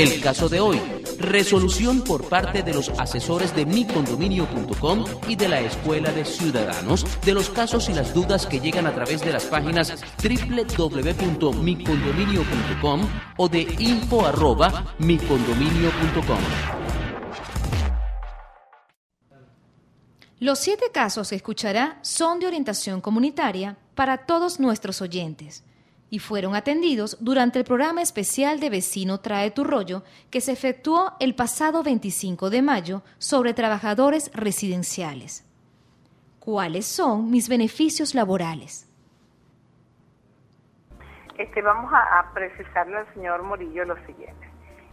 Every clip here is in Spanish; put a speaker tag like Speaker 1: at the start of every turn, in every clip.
Speaker 1: El caso de hoy, resolución por parte de los asesores de micondominio.com y de la Escuela de Ciudadanos de los casos y las dudas que llegan a través de las páginas www.micondominio.com o de info@micondominio.com.
Speaker 2: Los siete casos que escuchará son de orientación comunitaria para todos nuestros oyentes y fueron atendidos durante el programa especial de Vecino Trae tu Rollo que se efectuó el pasado 25 de mayo sobre trabajadores residenciales. ¿Cuáles son mis beneficios laborales?
Speaker 3: Este, vamos a, precisarle al señor Morillo lo siguiente,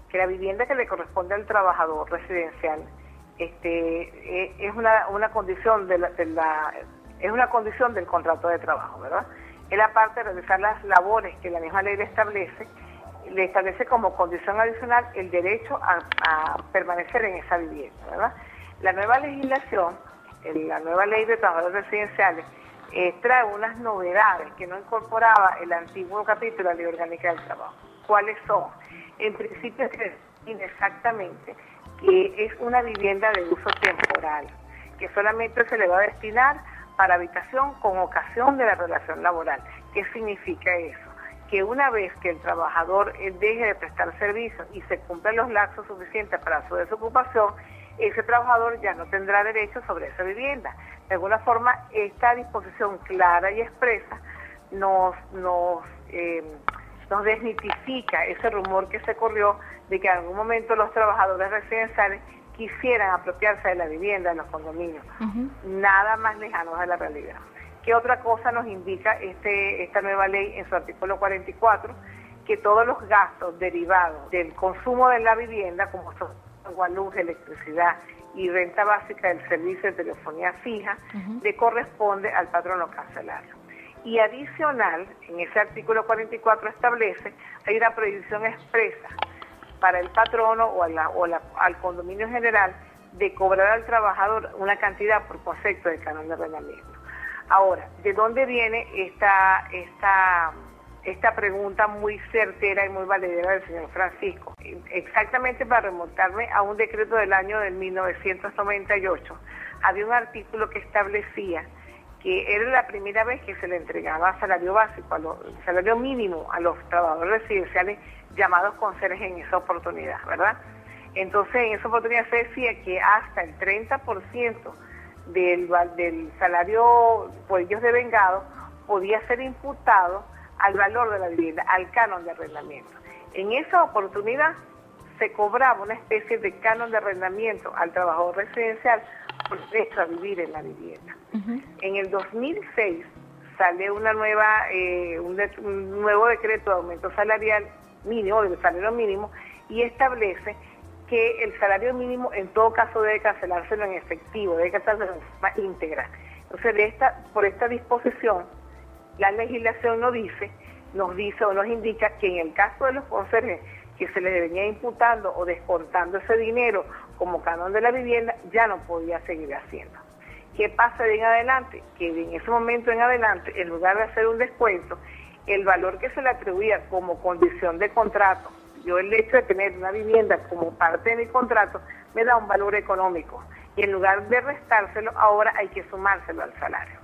Speaker 3: que la vivienda que le corresponde al trabajador residencial este, eh, es una, una condición de la, es una condición del contrato de trabajo, ¿verdad? Él aparte de realizar las labores que la misma ley le establece, le establece como condición adicional el derecho a, permanecer en esa vivienda, ¿verdad? La nueva legislación, la nueva ley de trabajadores residenciales, eh, trae unas novedades que no incorporaba el antiguo capítulo de la Ley Orgánica del Trabajo. ¿Cuáles son? En principio se define exactamente que es una vivienda de uso temporal, que solamente se le va a destinar para habitación con ocasión de la relación laboral. ¿Qué significa eso? Que una vez que el trabajador eh, deje de prestar servicios y se cumplen los lapsos suficientes para su desocupación, ese trabajador ya no tendrá derecho sobre esa vivienda. De alguna forma, esta disposición clara y expresa nos, nos, eh, nos desmitifica ese rumor que se corrió de que en algún momento los trabajadores residenciales quisieran apropiarse de la vivienda, de los condominios. Nada más lejano de la realidad. ¿Qué otra cosa nos indica este, esta nueva ley en su artículo 44? Que todos los gastos derivados del consumo de la vivienda, como son agua, luz, electricidad y renta básica del servicio de telefonía fija, le corresponde al patrono cancelario. Y adicional, en ese artículo 44 establece, hay una prohibición expresa para el patrono o, al condominio general de cobrar al trabajador una cantidad por concepto de canon de arrendamiento. Ahora, ¿de dónde viene esta, esta, esta pregunta muy certera y muy valedera del señor Francisco? Exactamente para remontarme a un decreto del año de 1998, había un artículo que establecía que era la primera vez que se le entregaba salario básico, a salario mínimo a los trabajadores residenciales llamados conserjes en esa oportunidad, ¿verdad? Entonces, en esa oportunidad se decía que hasta el 30% del, del salario por ellos devengado podía ser imputado al valor de la vivienda, al canon de arrendamiento. En esa oportunidad se cobraba una especie de canon de arrendamiento al trabajador residencial por derecho a vivir en la vivienda. En el 2006 sale una nueva, eh, un nuevo decreto de aumento salarial mínimo, del salario mínimo, y establece que el salario mínimo en todo caso debe cancelárselo en efectivo, debe cancelárselo en forma íntegra. Entonces, de esta, por esta disposición, la legislación nos dice, nos dice o nos indica que en el caso de los conserjes que se les venía imputando o descontando ese dinero como canon de la vivienda, ya no podía seguir haciendo. ¿Qué pasa de en adelante? Que en ese momento en adelante, en lugar de hacer un descuento, el valor que se le atribuía como condición de contrato, yo el hecho de tener una vivienda como parte de mi contrato, me da un valor económico. Y en lugar de restárselo, ahora hay que sumárselo al salario.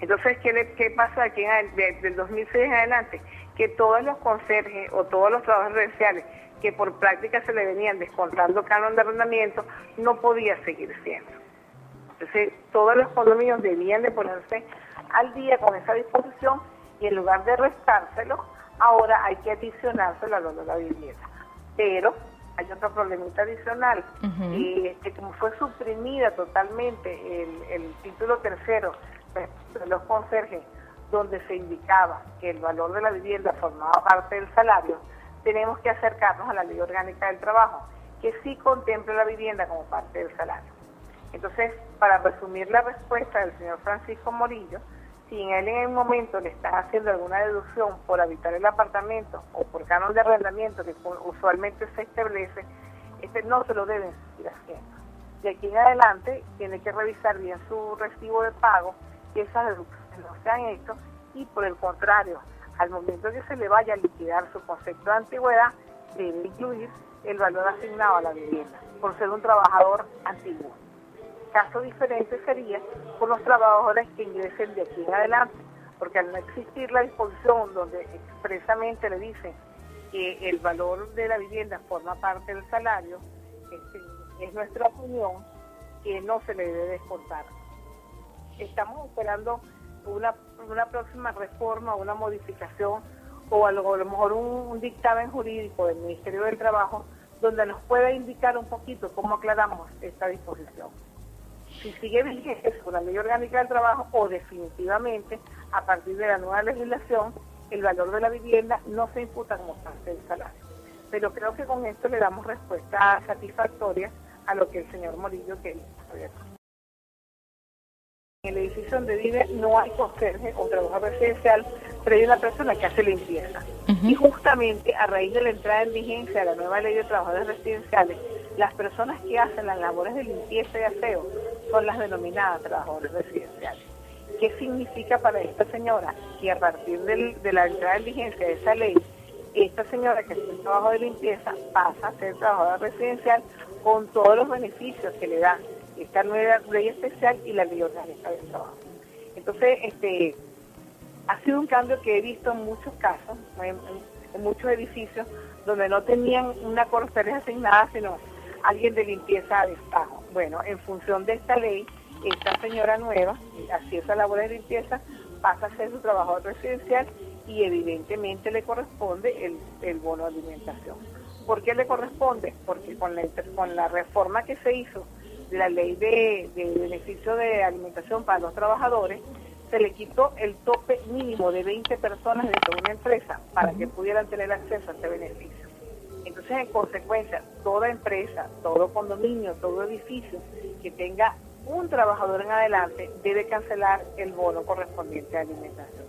Speaker 3: Entonces, ¿qué, qué pasa aquí desde el 2006 en adelante? Que todos los conserjes o todos los trabajos residenciales que por práctica se le venían descontando canon de arrendamiento, no podía seguir siendo. Entonces, todos los condominios debían de ponerse al día con esa disposición y en lugar de restárselo, ahora hay que adicionárselo a de la vivienda. Pero hay otro problemita adicional, y este, como fue suprimida totalmente el, título tercero de los conserjes, donde se indicaba que el valor de la vivienda formaba parte del salario, tenemos que acercarnos a la ley orgánica del trabajo, que sí contempla la vivienda como parte del salario. Entonces, para resumir la respuesta del señor Francisco Morillo, si en el momento le están haciendo alguna deducción por habitar el apartamento o por canon de arrendamiento que usualmente se establece, este no se lo deben seguir haciendo. De aquí en adelante tiene que revisar bien su recibo de pago, que esas deducciones no se han hecho y por el contrario, al momento que se le vaya a liquidar su concepto de antigüedad, debe incluir el valor asignado a la vivienda por ser un trabajador antiguo. Caso diferente sería por los trabajadores que ingresen de aquí en adelante, porque al no existir la disposición donde expresamente le dicen que el valor de la vivienda forma parte del salario, este, es nuestra opinión que no se le debe descontar. Estamos esperando una, una próxima reforma, una modificación o a lo, mejor un, dictamen jurídico del Ministerio del Trabajo donde nos pueda indicar un poquito cómo aclaramos esta disposición. Si sigue vigente con la ley orgánica del trabajo o definitivamente a partir de la nueva legislación el valor de la vivienda no se imputa como parte del salario. Pero creo que con esto le damos respuesta satisfactoria a lo que el señor Morillo quería. En el edificio donde vive no hay conserje o trabajo residencial, pero hay una persona que hace limpieza. Y justamente a raíz de la entrada en vigencia de la nueva ley de trabajadores residenciales, las personas que hacen las labores de limpieza y aseo son las denominadas trabajadores residenciales. ¿Qué significa para esta señora? Que a partir de la entrada en vigencia de esa ley, esta señora que hace el trabajo de limpieza pasa a ser trabajadora residencial con todos los beneficios que le dan esta nueva ley especial y la ley orgánica del trabajo. Entonces, este, ha sido un cambio que he visto en muchos casos, en, muchos edificios, donde no tenían una correspondencia asignada, sino alguien de limpieza de destajo. Bueno, en función de esta ley, esta señora nueva, así esa labor de limpieza, pasa a ser su trabajador residencial y evidentemente le corresponde el, bono de alimentación. ¿Por qué le corresponde? Porque con la, con la reforma que se hizo de la ley de, beneficio de alimentación para los trabajadores, se le quitó el tope mínimo de 20 personas de una empresa para que pudieran tener acceso a este beneficio. Entonces, en consecuencia, toda empresa, todo condominio, todo edificio que tenga un trabajador en adelante debe cancelar el bono correspondiente a alimentación.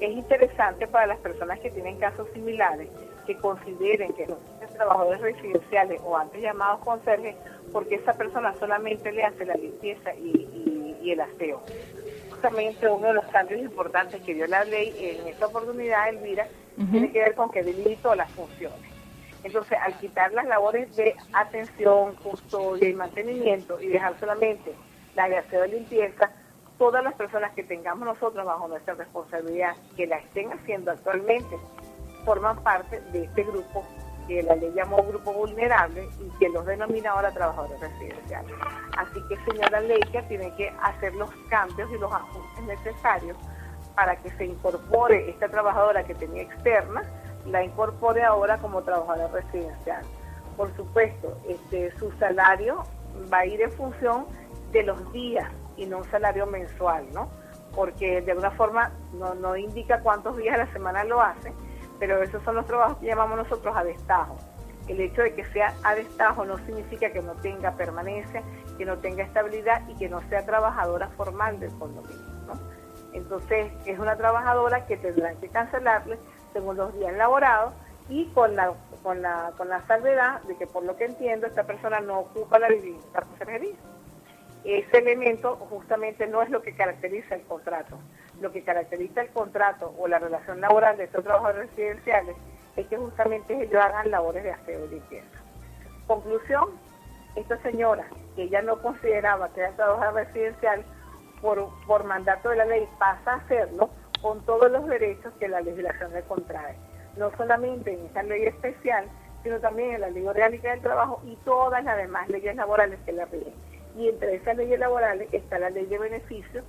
Speaker 3: Es interesante para las personas que tienen casos similares que consideren que los trabajadores residenciales o antes llamados conserjes, porque esa persona solamente le hace la limpieza y, el aseo. Justamente uno de los cambios importantes que dio la ley en esta oportunidad, Elvira, tiene que ver con que debilitó las funciones. Entonces, al quitar las labores de atención, custodia y mantenimiento y dejar solamente la de aseo y limpieza, todas las personas que tengamos nosotros bajo nuestra responsabilidad, que la estén haciendo actualmente, forman parte de este grupo que la ley llamó grupo vulnerable y que los denomina ahora trabajadores residenciales. Así que señora Leica tiene que hacer los cambios y los ajustes necesarios para que se incorpore esta trabajadora que tenía externa, la incorpore ahora como trabajadora residencial. Por supuesto, este, su salario va a ir en función de los días y no un salario mensual, ¿no? Porque de alguna forma no, no indica cuántos días a la semana lo hace, pero esos son los trabajos que llamamos nosotros a destajo. El hecho de que sea a destajo no significa que no tenga permanencia, que no tenga estabilidad y que no sea trabajadora formal del condominio. Entonces, es una trabajadora que tendrán que cancelarle según los días laborados y con la, con la, con la salvedad de que, por lo que entiendo, esta persona no ocupa la vivienda conserjería. Ese elemento justamente no es lo que caracteriza el contrato lo que caracteriza el contrato o la relación laboral de estos trabajadores residenciales es que justamente ellos hagan labores de aseo y limpieza. Conclusión, esta señora, que ella no consideraba que era trabajadora residencial, por, por mandato de la ley pasa a hacerlo con todos los derechos que la legislación le contrae. No solamente en esta ley especial, sino también en la ley orgánica del trabajo y todas las demás leyes laborales que la rigen. Y entre esas leyes laborales está la ley de beneficios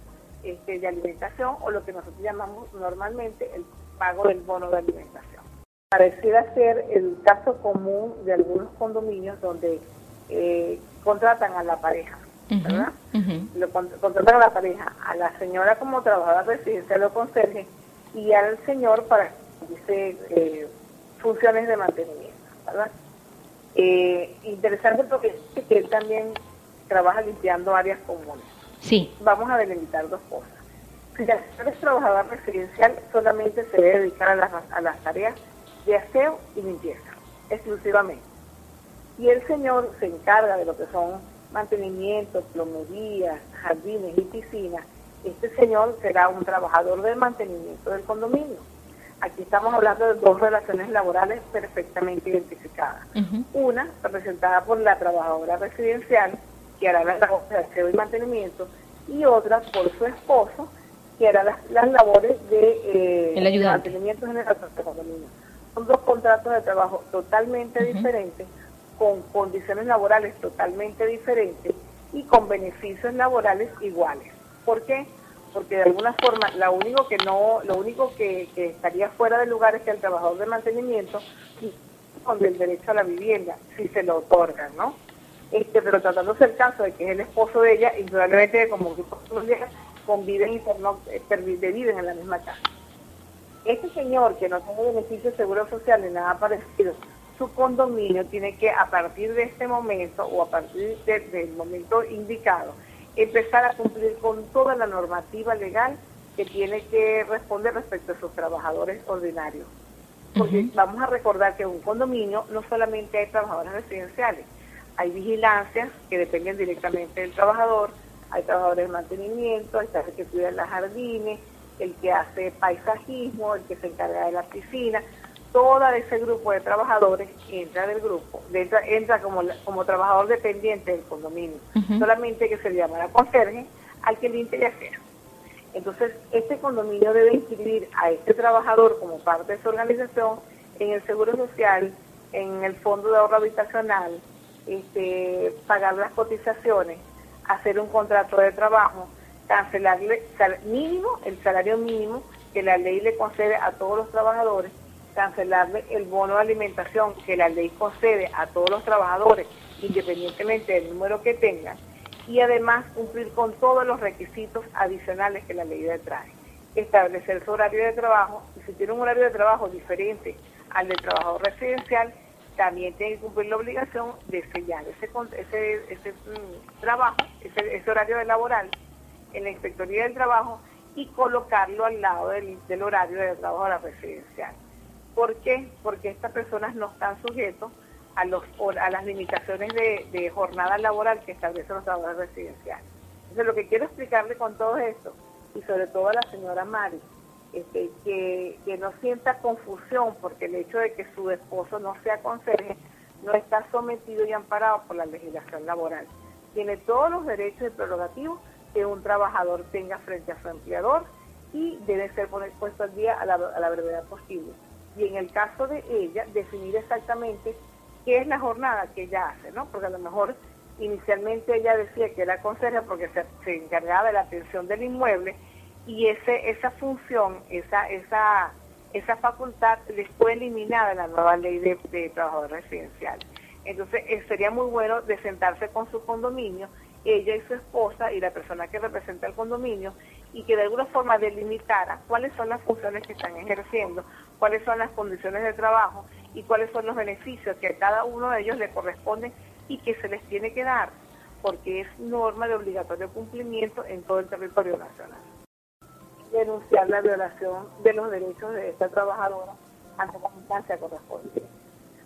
Speaker 3: este, de alimentación o lo que nosotros llamamos normalmente el pago del bono de alimentación. Pareciera ser el caso común de algunos condominios donde eh, contratan a la pareja, ¿verdad? Lo contratan a la pareja, a la señora como trabajadora residencial o conserje y al señor para dice eh, funciones de mantenimiento, ¿verdad? Eh, interesante porque él también trabaja limpiando áreas comunes.
Speaker 2: Sí.
Speaker 3: Vamos a delimitar dos cosas. Si la señora es trabajadora residencial, solamente se debe dedicar a las, a las tareas de aseo y limpieza, exclusivamente. Y el señor se encarga de lo que son mantenimiento, plomerías, jardines y piscinas. Este señor será un trabajador del mantenimiento del condominio. Aquí estamos hablando de dos relaciones laborales perfectamente identificadas. Una, representada por la trabajadora residencial, que hará las labores de aseo y mantenimiento, y otra por su esposo, que hará las, labores de,
Speaker 2: eh,
Speaker 3: mantenimiento general de condominio. Son dos contratos de trabajo totalmente diferentes, con condiciones laborales totalmente diferentes y con beneficios laborales iguales. ¿Por qué? porque de alguna forma lo único que no lo único que, estaría fuera de lugar es que el trabajador de mantenimiento con el derecho a la vivienda si se lo otorgan no este pero tratándose el caso de que es el esposo de ella indudablemente como grupos conviven y no, eh, viven en la misma casa este señor que no tiene beneficio de seguro social ni nada parecido su condominio tiene que a partir de este momento o a partir del momento indicado empezar a cumplir con toda la normativa legal que tiene que responder respecto a sus trabajadores ordinarios. Porque vamos a recordar que en un condominio no solamente hay trabajadores residenciales, hay vigilancias que dependen directamente del trabajador, hay trabajadores de mantenimiento, hay el que cuida los jardines, el que hace paisajismo, el que se encarga de la piscina, todo ese grupo de trabajadores entra del grupo, entra, entra como, como trabajador dependiente del condominio, solamente que se le llama la conserje al que limpia y Entonces, este condominio debe inscribir a este trabajador como parte de su organización en el Seguro Social, en el Fondo de Ahorro Habitacional, este, pagar las cotizaciones, hacer un contrato de trabajo, cancelarle mínimo, el salario mínimo que la ley le concede a todos los trabajadores cancelarle el bono de alimentación que la ley concede a todos los trabajadores, independientemente del número que tengan, y además cumplir con todos los requisitos adicionales que la ley trae. Establecer su horario de trabajo, y si tiene un horario de trabajo diferente al del trabajador residencial, también tiene que cumplir la obligación de sellar ese, ese, ese mm, trabajo, ese, ese, horario de laboral en la Inspectoría del Trabajo y colocarlo al lado del, horario de trabajo de la residencial. ¿Por qué? Porque estas personas no están sujetos a, los, a las limitaciones de, jornada laboral que establecen los trabajadores residenciales. Entonces, lo que quiero explicarle con todo esto, y sobre todo a la señora Mari, este, que, que no sienta confusión porque el hecho de que su esposo no sea conserje no está sometido y amparado por la legislación laboral. Tiene todos los derechos y prerrogativos que un trabajador tenga frente a su empleador y debe ser puesto al día a la, a la brevedad posible y en el caso de ella definir exactamente qué es la jornada que ella hace, ¿no? Porque a lo mejor inicialmente ella decía que era conserje porque se, encargaba de la atención del inmueble y ese esa función, esa esa esa facultad les fue eliminada en la nueva ley de, de trabajadores residenciales. Entonces eh, sería muy bueno de sentarse con su condominio, ella y su esposa y la persona que representa el condominio y que de alguna forma delimitara cuáles son las funciones que están ejerciendo, cuáles son las condiciones de trabajo y cuáles son los beneficios que a cada uno de ellos le corresponden y que se les tiene que dar, porque es norma de obligatorio cumplimiento en todo el territorio nacional. Denunciar la violación de los derechos de esta trabajadora ante la instancia correspondiente,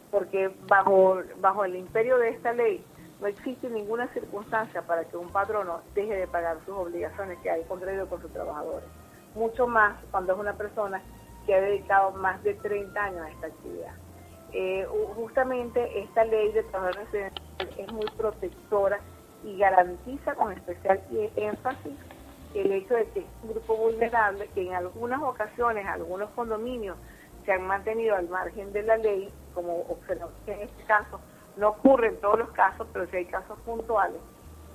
Speaker 3: porque bajo, bajo el imperio de esta ley no existe ninguna circunstancia para que un patrono deje de pagar sus obligaciones que hay contraído con sus trabajadores. Mucho más cuando es una persona que ha dedicado más de 30 años a esta actividad. Eh, justamente esta ley de trabajo residencial es muy protectora y garantiza con especial énfasis el hecho de que es un grupo vulnerable que en algunas ocasiones, algunos condominios se han mantenido al margen de la ley, como observamos en este caso, no ocurre en todos los casos, pero sí hay casos puntuales,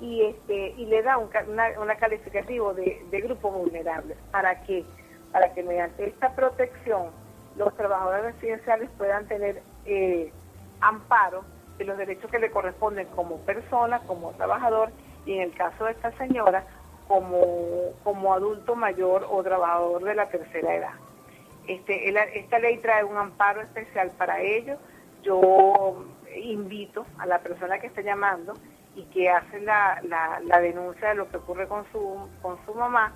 Speaker 3: y este y le da un una, calificativo de, de grupo vulnerable. ¿Para que Para que mediante esta protección los trabajadores residenciales puedan tener eh, amparo de los derechos que le corresponden como persona, como trabajador, y en el caso de esta señora, como, como adulto mayor o trabajador de la tercera edad. Este, esta ley trae un amparo especial para ellos. Yo invito a la persona que está llamando y que hace la, la, denuncia de lo que ocurre con su, con su mamá,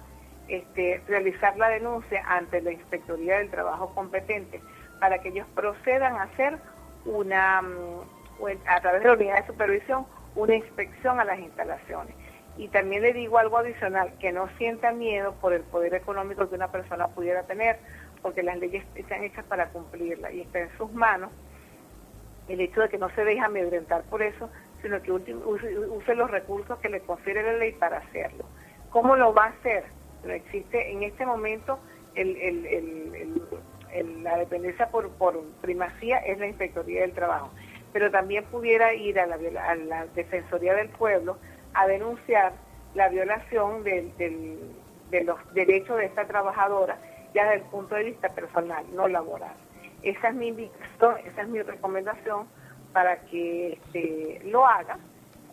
Speaker 3: este, realizar la denuncia ante la Inspectoría del Trabajo competente para que ellos procedan a hacer una, mm, a través de la unidad de supervisión, una inspección a las instalaciones. Y también le digo algo adicional, que no sienta miedo por el poder económico que una persona pudiera tener, porque las leyes están hechas para cumplirla y está en sus manos el hecho de que no se deje amedrentar por eso, sino que use, los recursos que le confiere la ley para hacerlo. ¿Cómo lo va a hacer? No existe en este momento la dependencia por, primacía es la Inspectoría del Trabajo, pero también pudiera ir a la, a la Defensoría del Pueblo a denunciar la violación de los derechos de esta trabajadora ya desde el punto de vista personal, no laboral. Esa es mi invitación, esa es mi recomendación para que este, lo haga.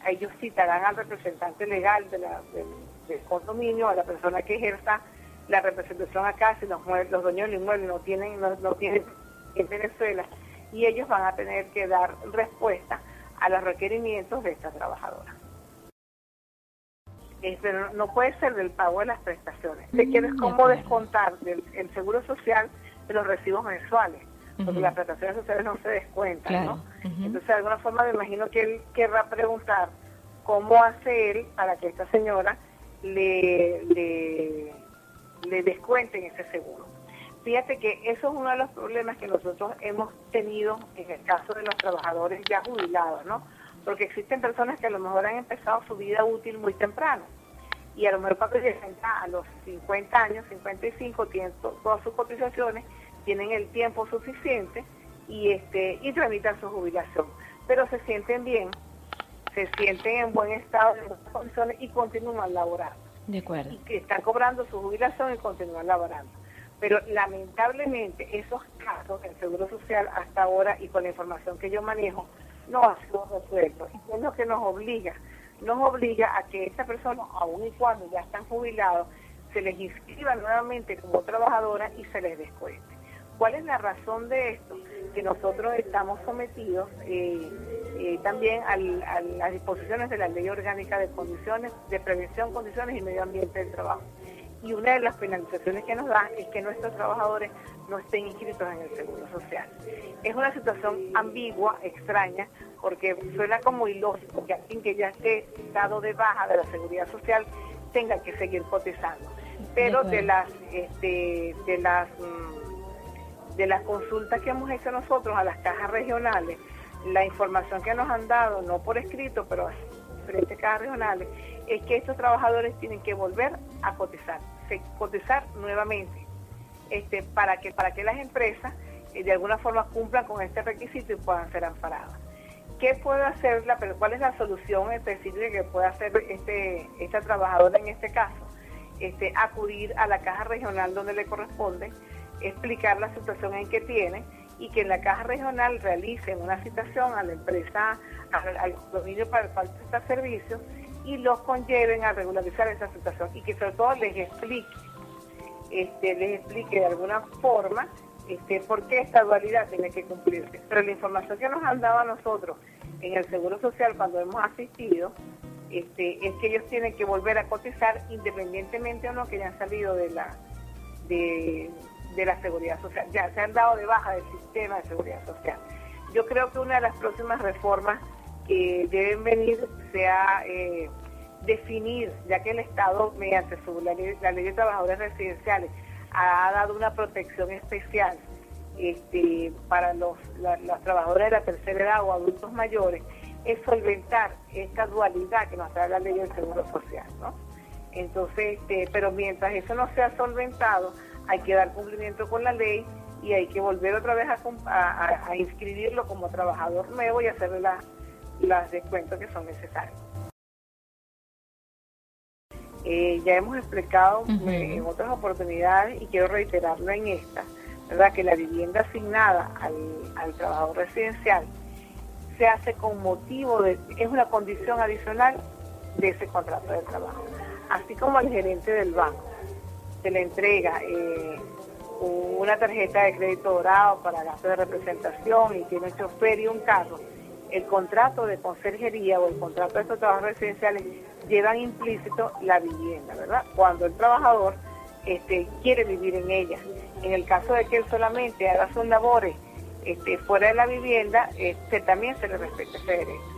Speaker 3: Ellos citarán al representante legal del, condominio, a la persona que ejerza la representación acá, si los, los dueños del inmueble no tienen, no, no tienen en Venezuela, y ellos van a tener que dar respuesta a los requerimientos de esta trabajadora. Pero no puede ser del pago de las prestaciones. Te mm, quieres cómo descontar del el seguro social de los recibos mensuales porque las prestaciones sociales no se descuentan, ¿no? Entonces, de alguna forma me imagino que él querrá preguntar cómo hace él para que esta señora le, le, le descuenten ese seguro. Fíjate que eso es uno de los problemas que nosotros hemos tenido en el caso de los trabajadores ya jubilados, ¿no? Porque existen personas que a lo mejor han empezado su vida útil muy temprano y a lo mejor cuando llegan a los 50 años, 55, tienen todas sus cotizaciones tienen el tiempo suficiente y este y tramitan su jubilación, pero se sienten bien, se sienten en buen estado, en buenas condiciones y continúan laborando.
Speaker 2: De acuerdo.
Speaker 3: Y que están cobrando su jubilación y continúan laborando. Pero lamentablemente esos casos del Seguro Social hasta ahora y con la información que yo manejo no han sido resueltos. Y es lo que nos obliga, nos obliga a que esta persona, aun y cuando ya están jubilados, se les inscriba nuevamente como trabajadora y se les descuente. ¿Cuál es la razón de esto? Que nosotros estamos sometidos eh, eh, también a las disposiciones de la Ley Orgánica de Condiciones, de Prevención, Condiciones y Medio Ambiente del Trabajo. Y una de las penalizaciones que nos da es que nuestros trabajadores no estén inscritos en el Seguro Social. Es una situación ambigua, extraña, porque suena como ilógico que alguien que ya esté dado de baja de la Seguridad Social tenga que seguir cotizando. Pero de las, este, de las mm, de las consultas que hemos hecho nosotros a las cajas regionales, la información que nos han dado, no por escrito, pero a diferentes cajas regionales, es que estos trabajadores tienen que volver a cotizar, cotizar nuevamente, este, para que para que las empresas eh, de alguna forma cumplan con este requisito y puedan ser amparadas. ¿Qué puede hacer la, cuál es la solución específica que puede hacer este, esta trabajadora en este caso? Este, acudir a la caja regional donde le corresponde, explicar la situación en que tiene y que en la caja regional realicen una citación a la empresa, al, dominio para el cual presta servicio y los conlleven a regularizar esa situación y que sobre todo les explique, este, les explique de alguna forma este, por qué esta dualidad tiene que cumplirse. Pero la información que nos han dado a nosotros en el Seguro Social cuando hemos asistido este, es que ellos tienen que volver a cotizar independientemente o no que hayan salido de la de, la seguridad social, ya se han dado de baja del sistema de seguridad social. Yo creo que una de las próximas reformas que deben venir sea eh, definir, ya que el Estado, mediante su, la, ley, de trabajadores residenciales, ha dado una protección especial este, para los, los trabajadores de la tercera edad o adultos mayores, es solventar esta dualidad que nos trae la ley del Seguro Social, ¿no? Entonces, este, pero mientras eso no sea solventado, hay que dar cumplimiento con la ley y hay que volver otra vez a, inscribirlo como trabajador nuevo y hacerle las las descuentos que son necesarios. Eh, ya hemos explicado eh, en otras oportunidades y quiero reiterarlo en esta, ¿verdad? que la vivienda asignada al, al trabajador residencial se hace con motivo de, es una condición adicional de ese contrato de trabajo, así como al gerente del banco se le entrega eh, una tarjeta de crédito dorado para gasto de representación y tiene chofer y un carro, el contrato de conserjería o el contrato de estos trabajos residenciales llevan implícito la vivienda, ¿verdad? Cuando el trabajador este, quiere vivir en ella. En el caso de que él solamente haga sus labores este, fuera de la vivienda, este, también se le respeta ese derecho.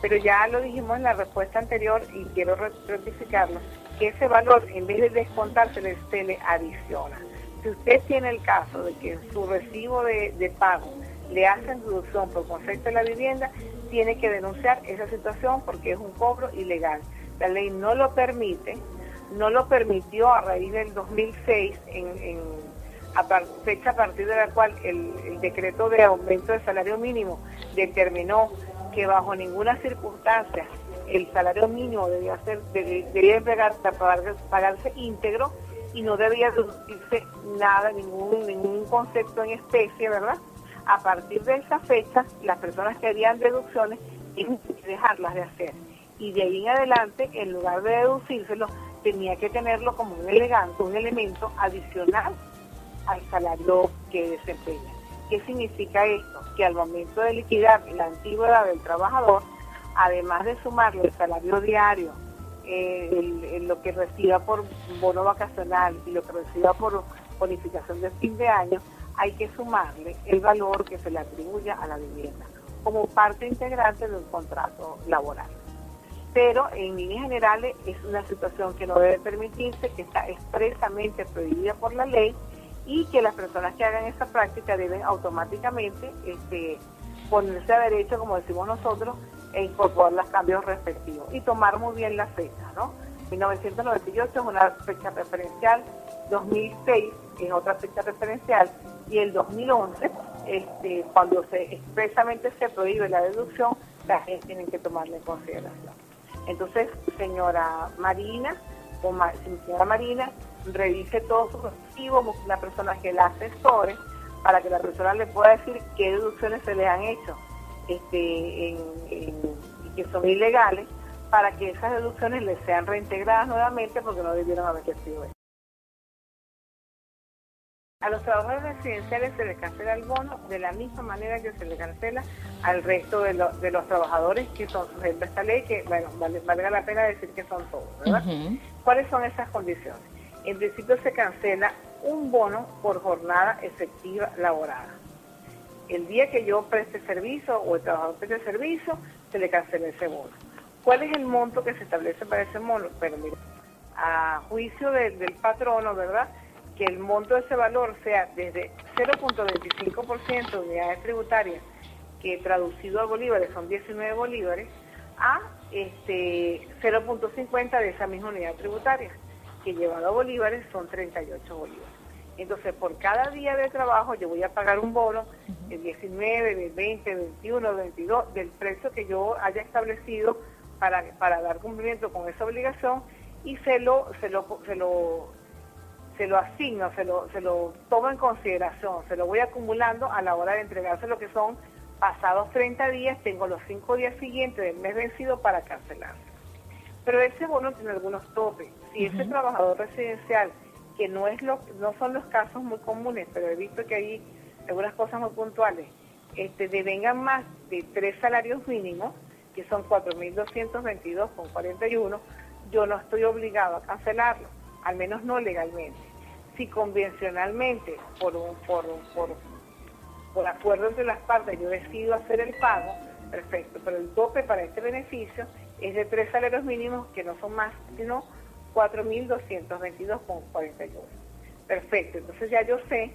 Speaker 3: Pero ya lo dijimos en la respuesta anterior y quiero rectificarlo, que ese valor, en vez de descontarse, se le adiciona. si usted tiene el caso de que su recibo de, pago le hacen deducción por concepto de la vivienda, tiene que denunciar esa situación porque es un cobro ilegal. La ley no lo permite, no lo permitió a raíz del 2006, en, fecha a partir de la cual el, decreto de aumento del salario mínimo determinó que bajo ninguna circunstancia el salario mínimo debía ser debía pagarse íntegro y no debía deducirse nada, ningún, ningún concepto en especie, ¿verdad? A partir de esa fecha, las personas que harían deducciones tienen que dejarlas de hacer. Y de ahí en adelante, en lugar de deducírselo, tenía que tenerlo como un elegante, un elemento adicional al salario que desempeña. ¿Qué significa esto? Que al momento de liquidar la antigüedad del trabajador, además de sumarle el salario diario, eh, lo que reciba por bono vacacional y lo que reciba por bonificación de fin de año, hay que sumarle el valor que se le atribuye a la vivienda como parte integrante de un contrato laboral. Pero en líneas generales es una situación que no debe permitirse, que está expresamente prohibida por la ley y que las personas que hagan esa práctica deben automáticamente este, ponerse a derecho, como decimos nosotros, e incorporar los cambios respectivos y tomar muy bien la fecha, ¿no? 1998 es una fecha referencial, 2006 es otra fecha referencial y el 2011, este, cuando expresamente se prohíbe la deducción, la gente tiene que tomarla en consideración. Entonces, señora Marina, o señora Marina, revise todos sus busque una persona que la asesore para que la persona le pueda decir qué deducciones se le han hecho este, en, que son ilegales para que esas deducciones les sean reintegradas nuevamente porque no debieron haber sido. A los trabajadores residenciales se les cancela el bono de la misma manera que se le cancela al resto de, de los trabajadores que son sujetos a esta ley, que, bueno, vale, valga la pena decir que son todos, ¿verdad? ¿Cuáles son esas condiciones? En principio se cancela un bono por jornada efectiva laborada el día que yo preste servicio o el trabajador preste servicio, se le cancela ese bono. ¿Cuál es el monto que se establece para ese bono? Pero mira, a juicio del patrono, ¿verdad? Que el monto de ese valor sea desde 0.25% de unidades tributarias, que traducido a bolívares son 19 bolívares, a este 0.50 de esa misma unidad tributaria, que llevado a bolívares son 38 bolívares. Entonces, por cada día de trabajo yo voy a pagar un bono de 19, de 20, 21, 22, del precio que yo haya establecido para, para dar cumplimiento con esa obligación y se lo, se lo, se lo, se lo asigno, se lo, se lo tomo en consideración, se lo voy acumulando a la hora de entregarse lo que son pasados 30 días, tengo los 5 días siguientes del mes vencido para cancelarse. Pero ese bono tiene algunos topes. Si ese trabajador residencial que no, es lo, no son los casos muy comunes, pero he visto que hay algunas cosas muy puntuales, este, devengan más de tres salarios mínimos, que son 4.222,41, yo no estoy obligado a cancelarlo, al menos no legalmente. Si convencionalmente, por, por, por, por acuerdo entre las partes, yo decido hacer el pago, perfecto, pero el tope para este beneficio es de tres salarios mínimos que no son más, sino 4.222,41. Perfecto, entonces ya yo sé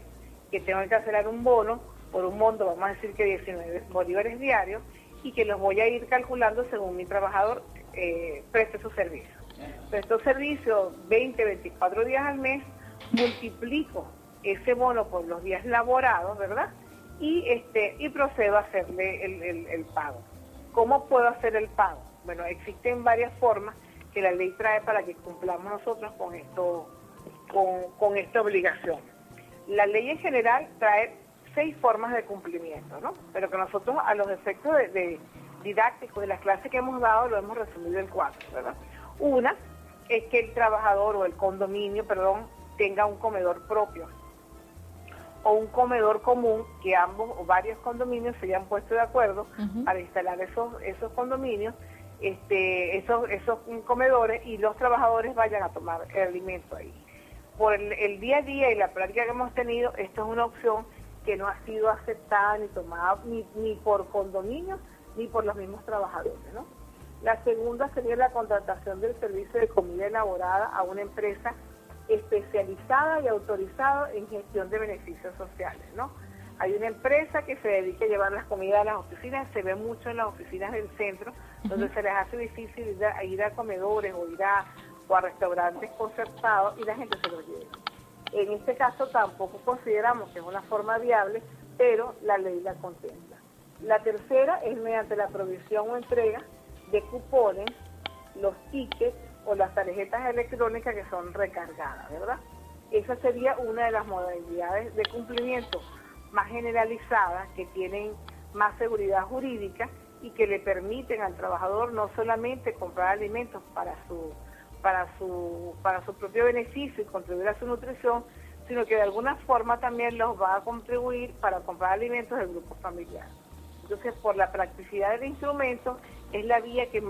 Speaker 3: que tengo que cancelar un bono por un monto, vamos a decir que 19 bolívares diarios, y que los voy a ir calculando según mi trabajador eh, preste su servicio. Presto servicio 20, 24 días al mes, multiplico ese bono por los días laborados, ¿verdad? Y, este, y procedo a hacerle el, pago. ¿Cómo puedo hacer el pago? Bueno, existen varias formas que la ley trae para que cumplamos nosotros con esto, con, esta obligación. La ley en general trae seis formas de cumplimiento, ¿no? Pero que nosotros a los efectos de, didácticos de las clases que hemos dado lo hemos resumido en cuatro, ¿verdad? Una es que el trabajador o el condominio, perdón, tenga un comedor propio o un comedor común que ambos o varios condominios se hayan puesto de acuerdo para instalar esos, esos condominios este, esos, esos comedores y los trabajadores vayan a tomar el alimento ahí. Por el, día a día y la práctica que hemos tenido, esto es una opción que no ha sido aceptada ni tomada ni, ni por condominios ni por los mismos trabajadores. ¿no? La segunda sería la contratación del servicio de comida elaborada a una empresa especializada y autorizada en gestión de beneficios sociales, ¿no? Hay una empresa que se dedica a llevar las comidas a las oficinas, se ve mucho en las oficinas del centro, donde se les hace difícil ir a, ir a comedores o ir a, o a restaurantes concertados y la gente se los lleva. En este caso tampoco consideramos que es una forma viable, pero la ley la contempla. La tercera es mediante la provisión o entrega de cupones, los tickets o las tarjetas electrónicas que son recargadas, ¿verdad? Esa sería una de las modalidades de cumplimiento más generalizadas que tienen más seguridad jurídica y que le permiten al trabajador no solamente comprar alimentos para su para su para su propio beneficio y contribuir a su nutrición, sino que de alguna forma también los va a contribuir para comprar alimentos del grupo familiar. Entonces, por la practicidad del instrumento, es la vía que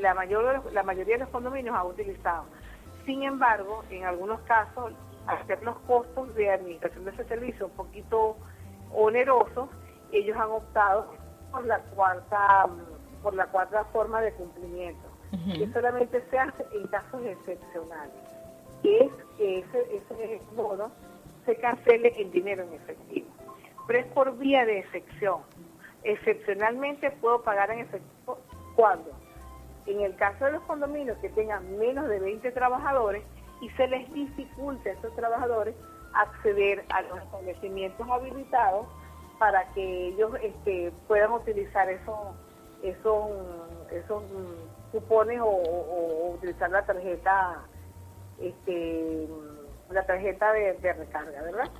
Speaker 3: la, mayor, la mayoría de los condominios ha utilizado. Sin embargo, en algunos casos, hacer los costos de administración de ese servicio un poquito onerosos, ellos han optado por la cuarta por la cuarta forma de cumplimiento, que solamente se hace en casos excepcionales, que es que ese, ese bono se cancele en dinero en efectivo. Pero es por vía de excepción. Excepcionalmente puedo pagar en efectivo cuando, en el caso de los condominios que tengan menos de 20 trabajadores y se les dificulte a esos trabajadores acceder a los establecimientos habilitados para que ellos este, puedan utilizar esos, esos, esos cupones o, utilizar la tarjeta este la tarjeta de, recarga, ¿verdad?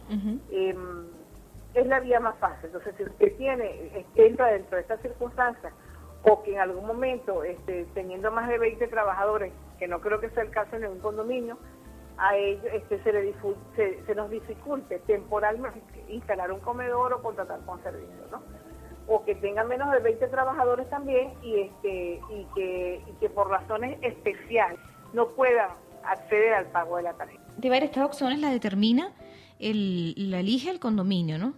Speaker 3: Es la vía más fácil. Entonces, si usted tiene, entra dentro de estas circunstancias, o que en algún momento, este, teniendo más de 20 trabajadores, que no creo que sea el caso en un condominio, a ellos este, se, le se, nos dificulte temporalmente instalar un comedor o contratar con servicio, ¿no? O que tengan menos de 20 trabajadores también y, este, y, que, y que por razones especiales no puedan acceder al pago de la tarjeta.
Speaker 2: De estas opciones la determina, el, la elige el condominio, ¿no?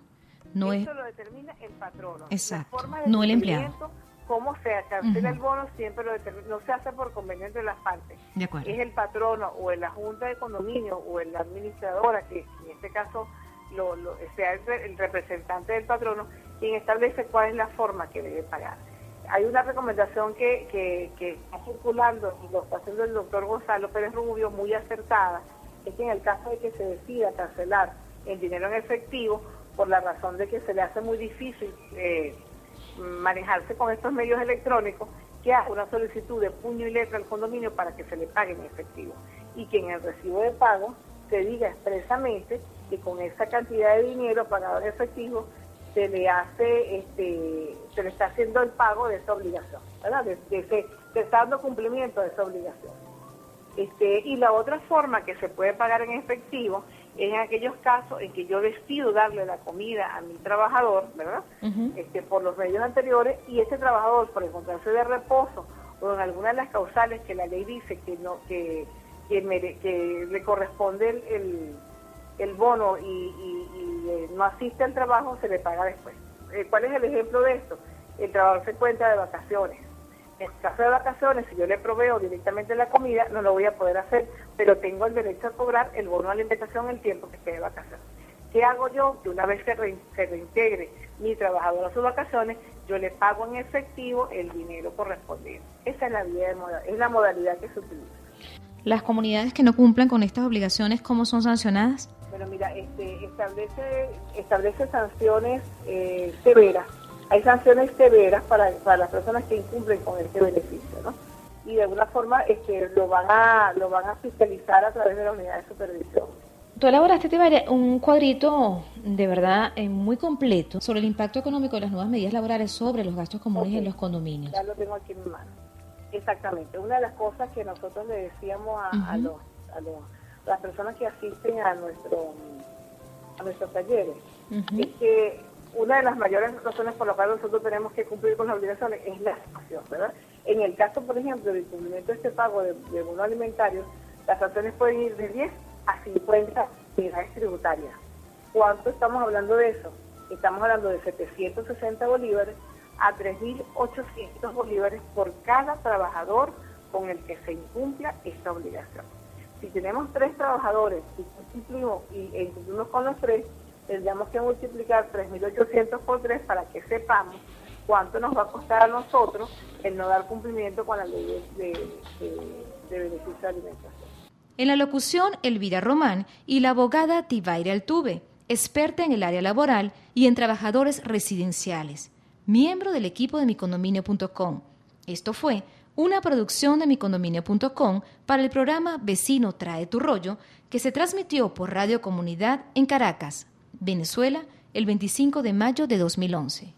Speaker 3: No Eso lo determina el patrono.
Speaker 2: Exacto, no el empleado
Speaker 3: cómo se cancela el bono siempre lo no se hace por conveniente de las partes. Es el patrono o en la junta de condominio o en la administradora, que en este caso lo, sea el, representante del patrono, quien establece cuál es la forma que debe pagar. Hay una recomendación que, que, está circulando y lo está haciendo el doctor Gonzalo Pérez Rubio muy acertada, es que en el caso de que se decida cancelar el dinero en efectivo, por la razón de que se le hace muy difícil eh, manejarse con estos medios electrónicos, que haga una solicitud de puño y letra al condominio para que se le pague en efectivo y que en el recibo de pago se diga expresamente que con esa cantidad de dinero pagado en efectivo se le hace, este, se le está haciendo el pago de esa obligación, ¿verdad? De, se está dando cumplimiento de esa obligación. Este, y la otra forma que se puede pagar en efectivo en aquellos casos en que yo decido darle la comida a mi trabajador, ¿verdad? este, por los medios anteriores y ese trabajador por encontrarse de reposo o en alguna de las causales que la ley dice que no que que, le corresponde el, el, bono y, eh, no asiste al trabajo, se le paga después. Eh, ¿Cuál es el ejemplo de esto? El trabajador se cuenta de vacaciones en caso de vacaciones, si yo le proveo directamente la comida, no lo voy a poder hacer, pero tengo el derecho a cobrar el bono de alimentación el tiempo que esté de vacaciones. ¿Qué hago yo? Que una vez que se reintegre mi trabajador a sus vacaciones, yo le pago en efectivo el dinero correspondiente. Esa es la, vía es la modalidad que se utiliza.
Speaker 2: ¿Las comunidades que no cumplan con estas obligaciones, cómo son sancionadas?
Speaker 3: Bueno, mira, este, establece, establece sanciones eh, severas hay sanciones severas para, para las personas que incumplen con este beneficio, ¿no? Y de alguna forma este, lo van a lo van a fiscalizar a través de la unidad de supervisión.
Speaker 2: Tú elaboraste, un cuadrito de verdad eh, muy completo sobre el impacto económico de las nuevas medidas laborales sobre los gastos comunes en los condominios.
Speaker 3: Ya lo tengo aquí en mi mano. Exactamente. Una de las cosas que nosotros le decíamos a, los, a, los, las personas que asisten a nuestro a nuestros talleres es que una de las mayores razones por las cuales nosotros tenemos que cumplir con las obligaciones es la situación, ¿verdad? En el caso, por ejemplo, del cumplimiento de este pago de, de bono alimentario, las sanciones pueden ir de 10 a 50 unidades tributarias. ¿Cuánto estamos hablando de eso? Estamos hablando de 760 bolívares a 3.800 bolívares por cada trabajador con el que se incumpla esta obligación. Si tenemos tres trabajadores y cumplimos, y, e cumplimos con los tres, tendríamos que multiplicar 3.800 por 3 para que sepamos cuánto nos va a costar a nosotros el no dar cumplimiento con la ley de, de, beneficio de alimentación.
Speaker 2: En la locución, Elvira Román y la abogada Tibaira Altuve, experta en el área laboral y en trabajadores residenciales, miembro del equipo de micondominio.com. Esto fue una producción de micondominio.com para el programa Vecino Trae tu Rollo, que se transmitió por Radio Comunidad en Caracas, Venezuela, el 25 de mayo de 2011.